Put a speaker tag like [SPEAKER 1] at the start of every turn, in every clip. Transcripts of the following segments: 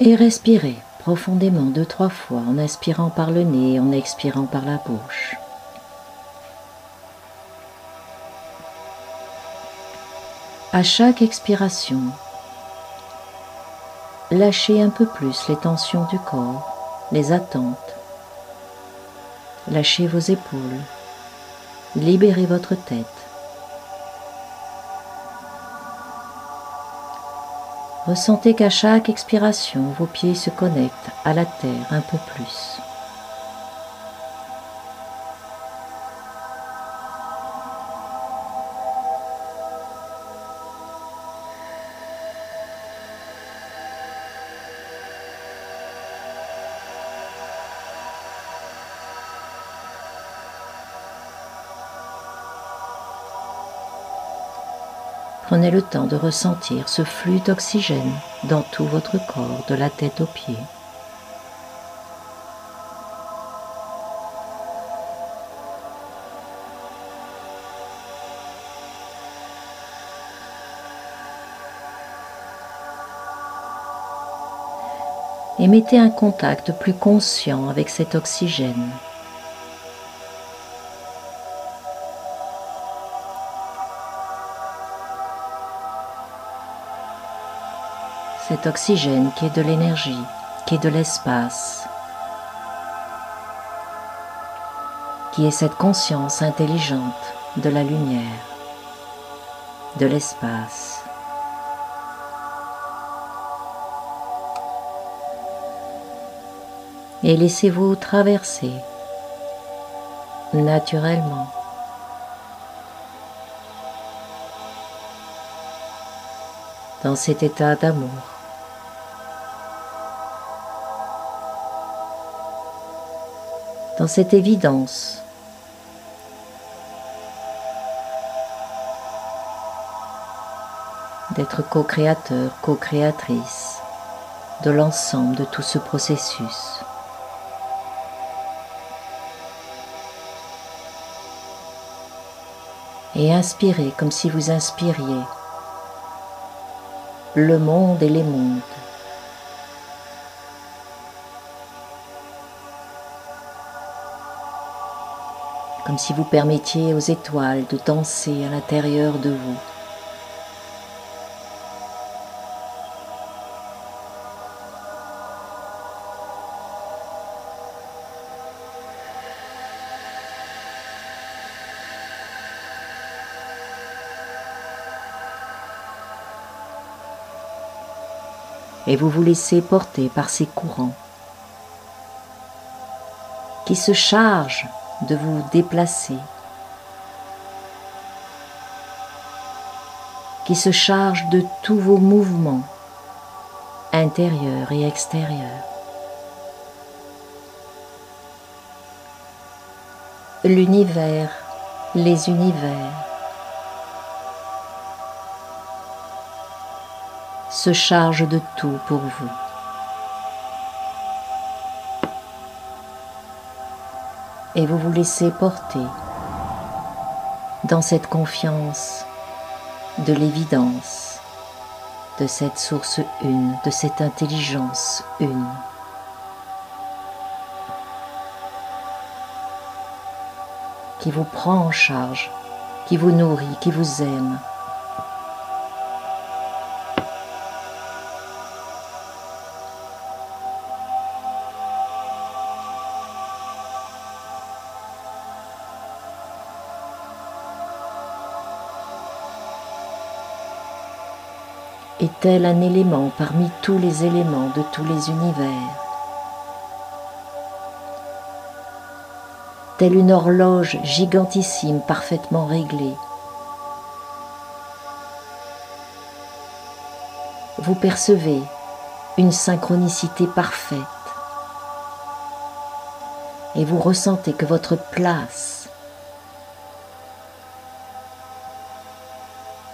[SPEAKER 1] Et respirez profondément deux, trois fois en inspirant par le nez et en expirant par la bouche. À chaque expiration, lâchez un peu plus les tensions du corps, les attentes. Lâchez vos épaules, libérez votre tête. Ressentez qu'à chaque expiration, vos pieds se connectent à la terre un peu plus. Prenez le temps de ressentir ce flux d'oxygène dans tout votre corps, de la tête aux pieds. Et mettez un contact plus conscient avec cet oxygène. Cet oxygène qui est de l'énergie, qui est de l'espace, qui est cette conscience intelligente de la lumière, de l'espace. Et laissez-vous traverser naturellement dans cet état d'amour. Dans cette évidence. d'être co-créateur, co-créatrice de l'ensemble de tout ce processus. Et inspirez comme si vous inspiriez le monde et les mondes. Comme si vous permettiez aux étoiles de danser à l'intérieur de vous. Et vous vous laissez porter par ces courants qui se chargent de vous déplacer, qui se charge de tous vos mouvements intérieurs et extérieurs. L'univers, les univers se chargent de tout pour vous. Et vous vous laissez porter dans cette confiance de l'évidence, de cette source une, de cette intelligence une. qui vous prend en charge, qui vous nourrit, qui vous aime, est-elle un élément parmi tous les éléments de tous les univers Telle une horloge gigantissime parfaitement réglée. Vous percevez une synchronicité parfaite et vous ressentez que votre place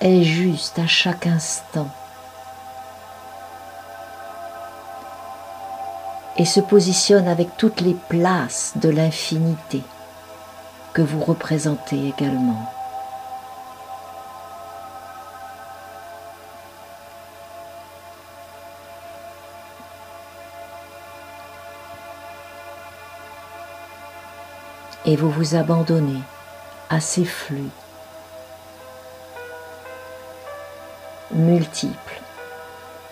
[SPEAKER 1] est juste à chaque instant. et se positionne avec toutes les places de l'infinité que vous représentez également. Et vous vous abandonnez à ces flux multiples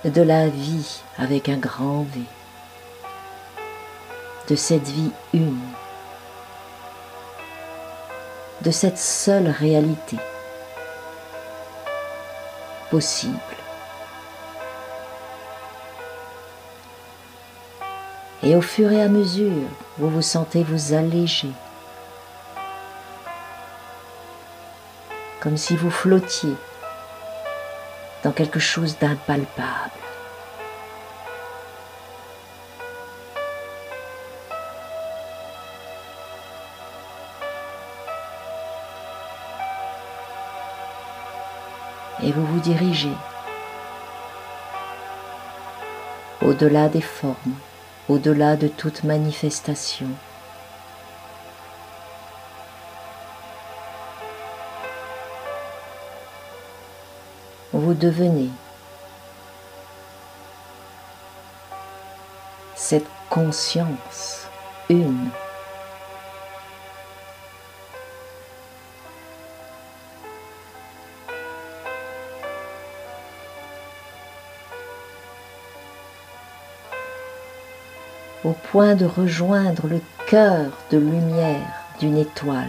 [SPEAKER 1] de la vie avec un grand V de cette vie une, de cette seule réalité possible. Et au fur et à mesure, vous vous sentez vous alléger, comme si vous flottiez dans quelque chose d'impalpable. Et vous vous dirigez au-delà des formes, au-delà de toute manifestation. Vous devenez cette conscience une. Point de rejoindre le cœur de lumière d'une étoile.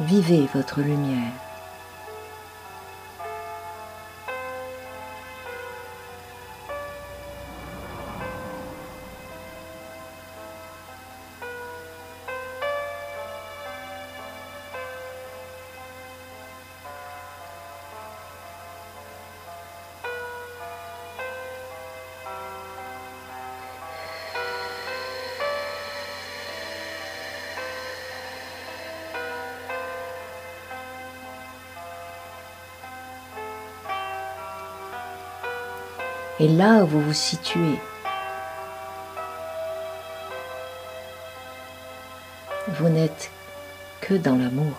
[SPEAKER 1] Vivez votre lumière. Et là où vous vous situez, vous n'êtes que dans l'amour.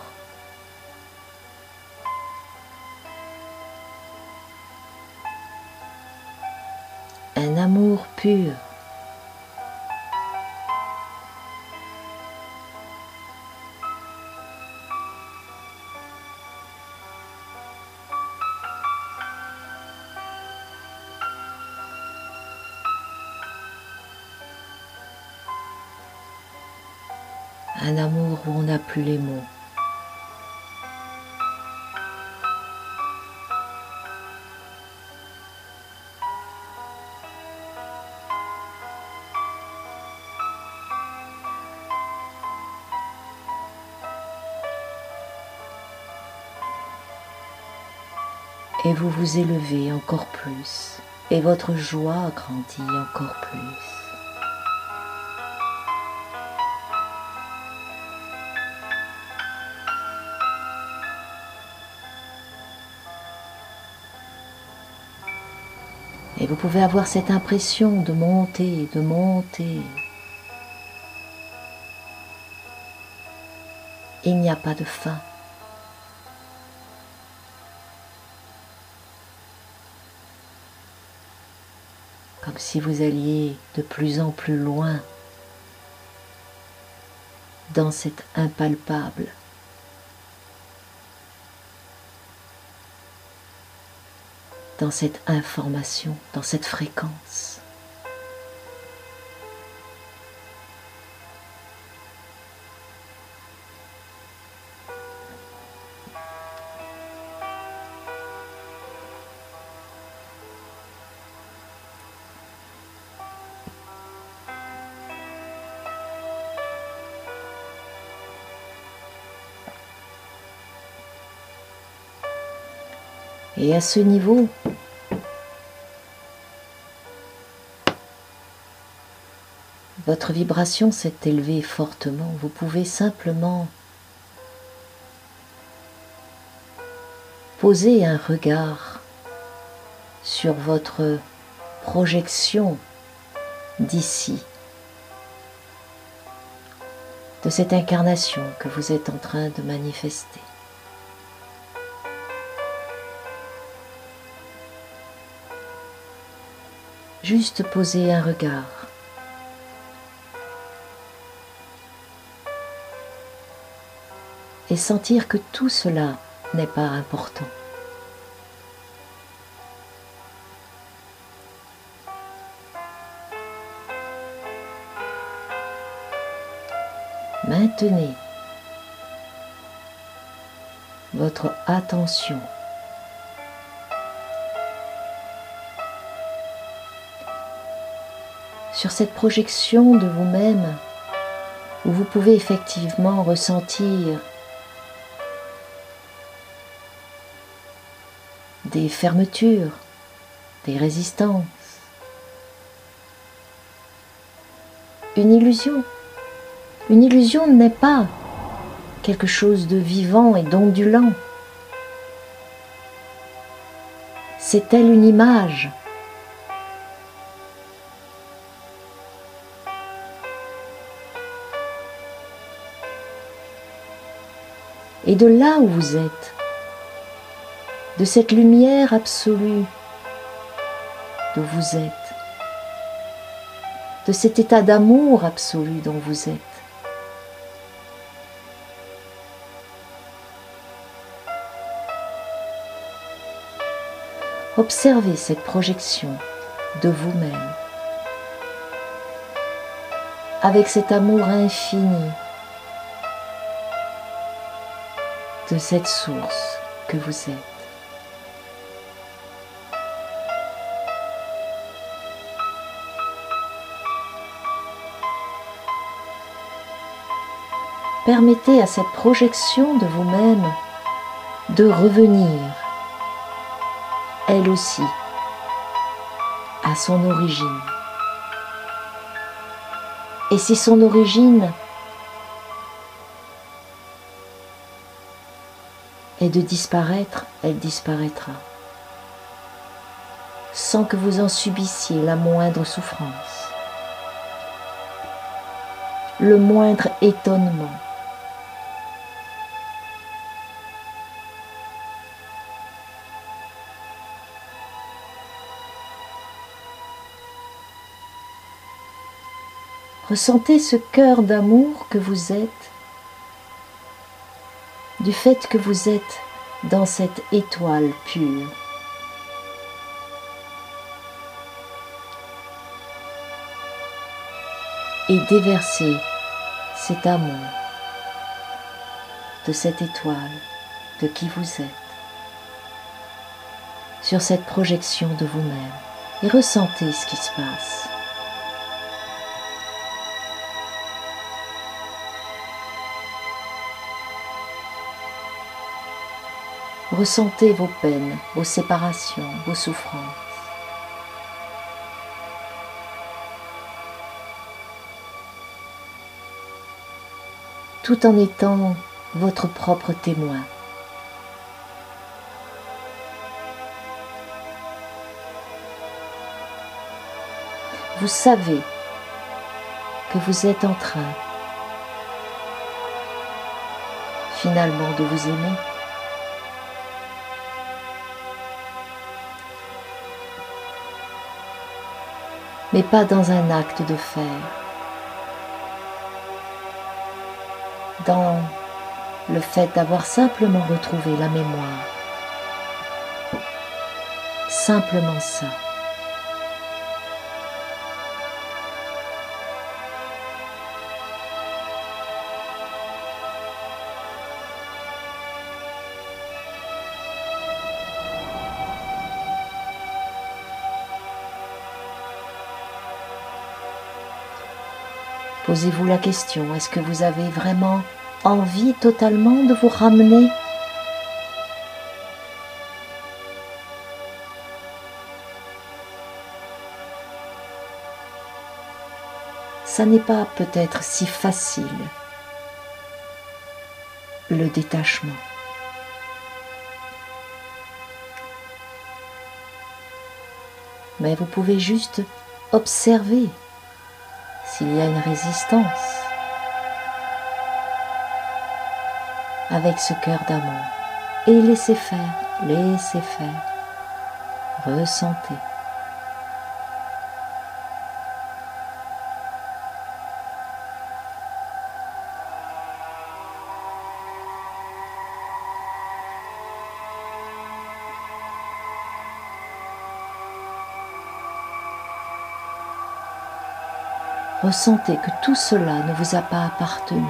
[SPEAKER 1] Un amour pur. Et vous vous élevez encore plus, et votre joie grandit encore plus. Et vous pouvez avoir cette impression de monter, de monter. Il n'y a pas de fin. Si vous alliez de plus en plus loin dans cet impalpable. dans cette information, dans cette fréquence. Et à ce niveau, votre vibration s'est élevée fortement. Vous pouvez simplement poser un regard sur votre projection d'ici, de cette incarnation que vous êtes en train de manifester. Juste poser un regard. Et sentir que tout cela n'est pas important. Maintenez votre attention sur cette projection de vous-même où vous pouvez effectivement ressentir des fermetures, des résistances, une illusion. Une illusion n'est pas quelque chose de vivant et d'ondulant. C'est elle une image et de là où vous êtes, de cette lumière absolue dont vous êtes, de cet état d'amour absolu dont vous êtes. Observez cette projection de vous-même avec cet amour infini de cette source que vous êtes. Permettez à cette projection de vous-même de revenir, elle aussi, à son origine. Et si son origine et de disparaître, elle disparaîtra, sans que vous en subissiez la moindre souffrance, le moindre étonnement. Ressentez ce cœur d'amour que vous êtes du fait que vous êtes dans cette étoile pure. Et déverser cet amour de cette étoile, de qui vous êtes, sur cette projection de vous-même et ressentez ce qui se passe. Ressentez vos peines, vos séparations, vos souffrances. Tout en étant votre propre témoin. Vous savez que vous êtes en train finalement de vous aimer. Mais pas dans un acte de faire. Dans le fait d'avoir simplement retrouvé la mémoire. Simplement ça. Posez-vous la question, est-ce que vous avez vraiment envie totalement de vous ramener Ça n'est pas peut-être si facile, le détachement. Mais vous pouvez juste observer s'il y a une résistance. Avec ce cœur d'amour. Et laissez faire, laissez faire, ressentez. Ressentez que tout cela ne vous a pas appartenu.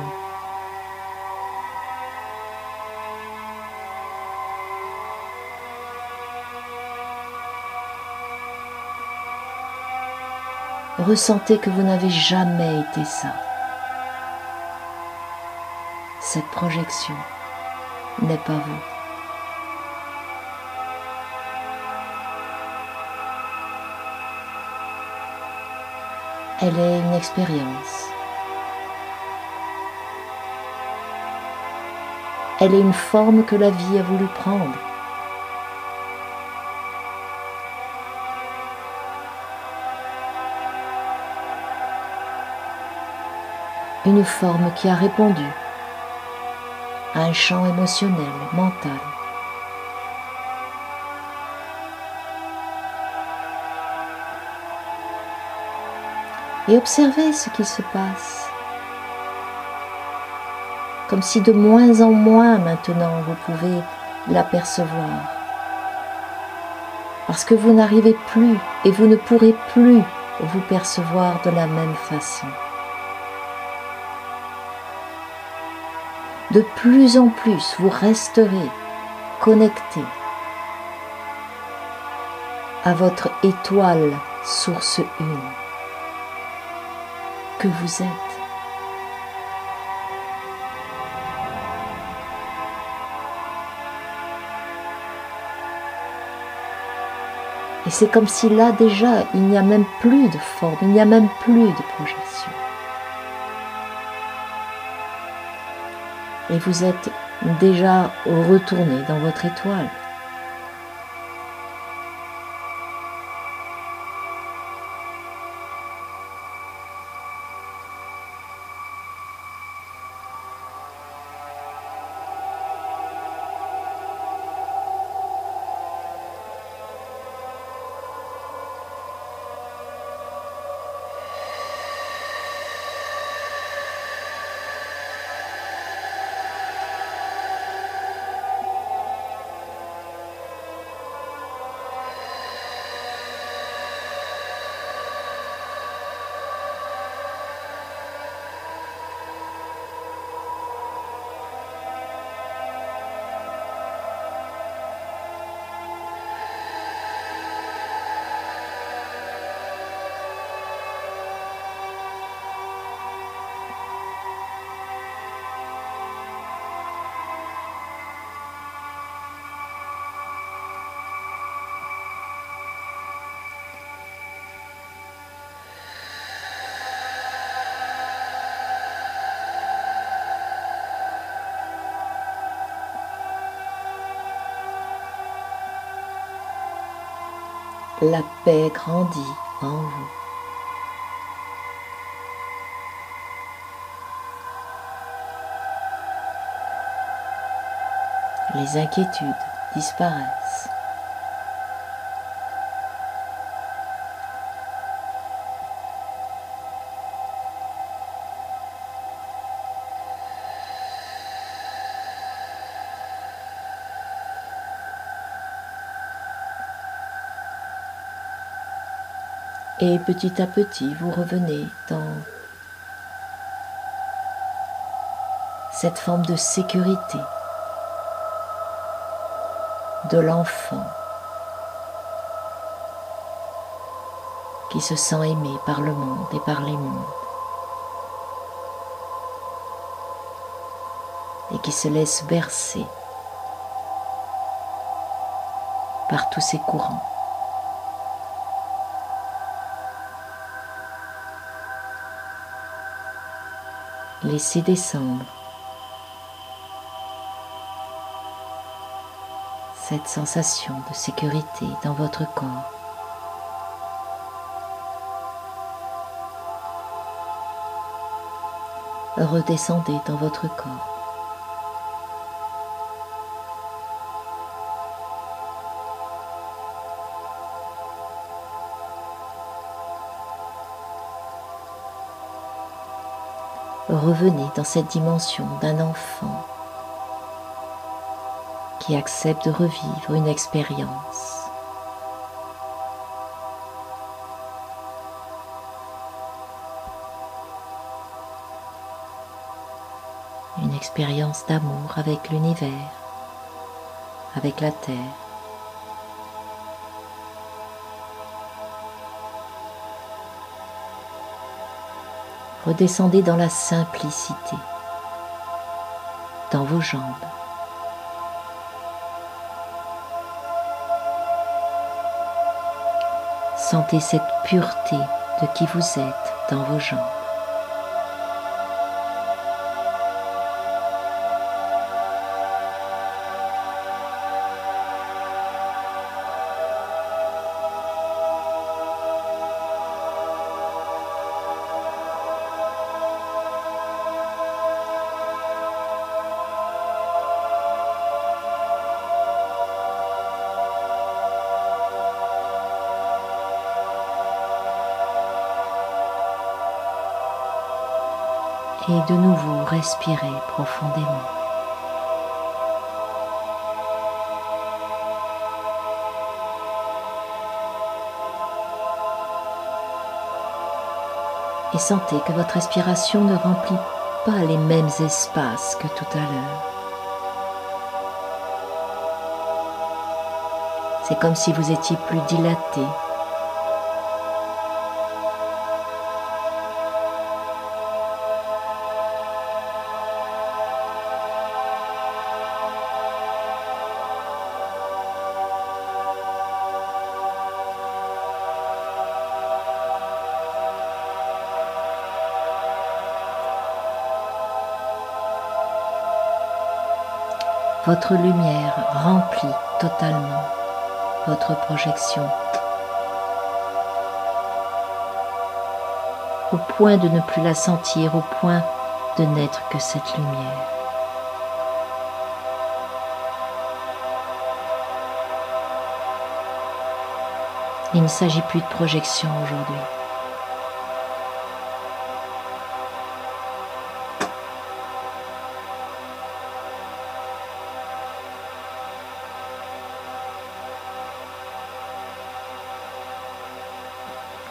[SPEAKER 1] Ressentez que vous n'avez jamais été ça. Cette projection n'est pas vous. Elle est une expérience. Elle est une forme que la vie a voulu prendre. Une forme qui a répondu à un champ émotionnel, mental. Et observez ce qui se passe. Comme si de moins en moins maintenant vous pouvez l'apercevoir. Parce que vous n'arrivez plus et vous ne pourrez plus vous percevoir de la même façon. De plus en plus, vous resterez connecté à votre étoile source une vous êtes. Et c'est comme si là déjà, il n'y a même plus de forme, il n'y a même plus de projection. Et vous êtes déjà retourné dans votre étoile. La paix grandit en vous. Les inquiétudes disparaissent. Et petit à petit, vous revenez dans cette forme de sécurité de l'enfant qui se sent aimé par le monde et par les mondes et qui se laisse bercer par tous ces courants. Laissez descendre cette sensation de sécurité dans votre corps. Redescendez dans votre corps. revenez dans cette dimension d'un enfant qui accepte de revivre une expérience. Une expérience d'amour avec l'univers, avec la Terre. Redescendez dans la simplicité, dans vos jambes. Sentez cette pureté de qui vous êtes dans vos jambes. Et de nouveau respirez profondément. Et sentez que votre respiration ne remplit pas les mêmes espaces que tout à l'heure. C'est comme si vous étiez plus dilaté, votre lumière remplit totalement votre projection au point de ne plus la sentir, au point de n'être que cette lumière. Il ne s'agit plus de projection aujourd'hui.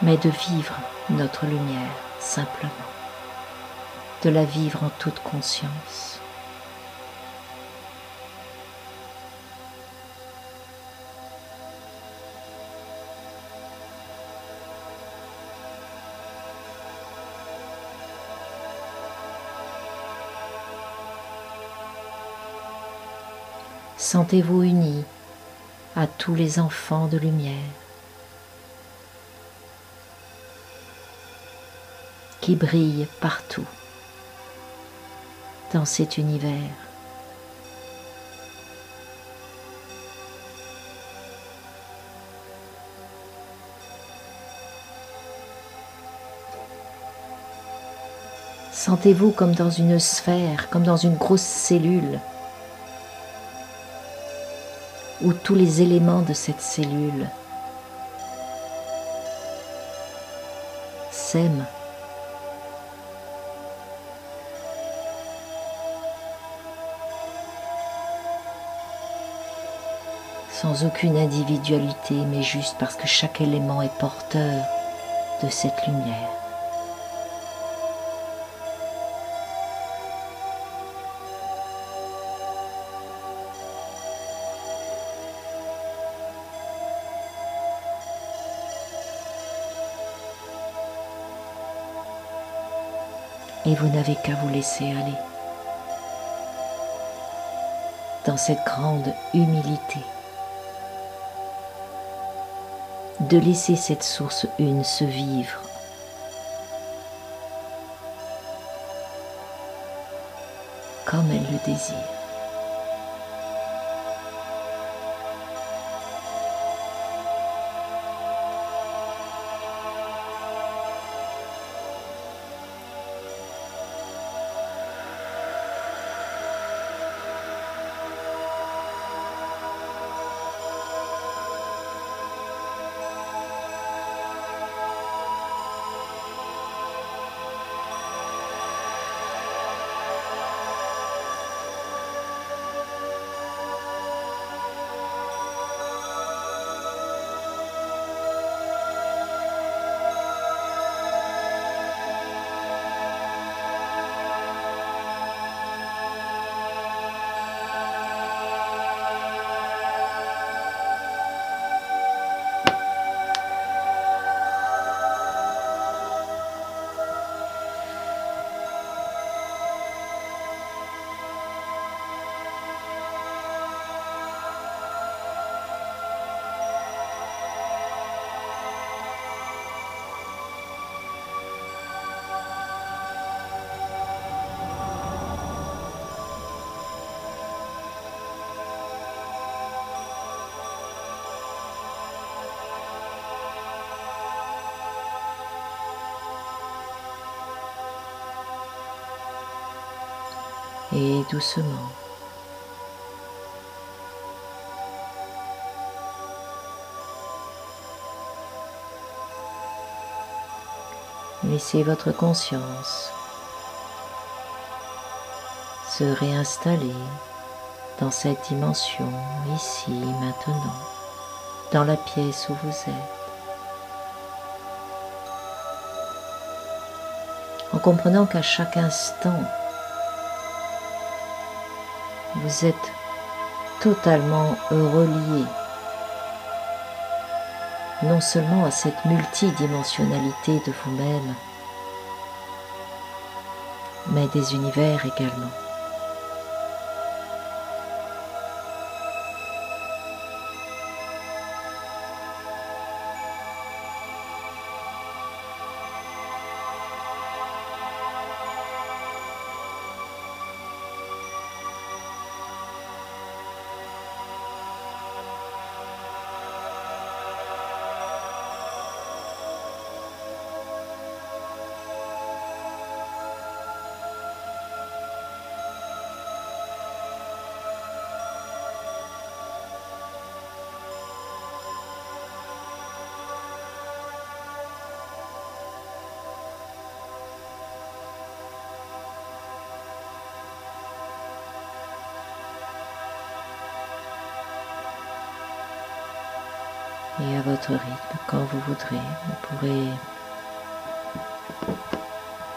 [SPEAKER 1] Mais de vivre notre lumière simplement, de la vivre en toute conscience. Sentez-vous unis à tous les enfants de lumière qui brille partout dans cet univers. Sentez-vous comme dans une sphère, comme dans une grosse cellule, où tous les éléments de cette cellule s'aiment sans aucune individualité, mais juste parce que chaque élément est porteur de cette lumière. Et vous n'avez qu'à vous laisser aller dans cette grande humilité. De laisser cette source une se vivre. comme elle le désire. Et doucement. Laissez votre conscience se réinstaller dans cette dimension, ici, maintenant, dans la pièce où vous êtes. En comprenant qu'à chaque instant, vous êtes totalement relié non seulement à cette multidimensionnalité de vous-même, mais des univers également. Votre rythme, quand vous voudrez, vous pourrez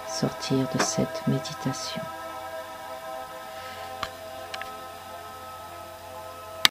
[SPEAKER 1] sortir de cette méditation.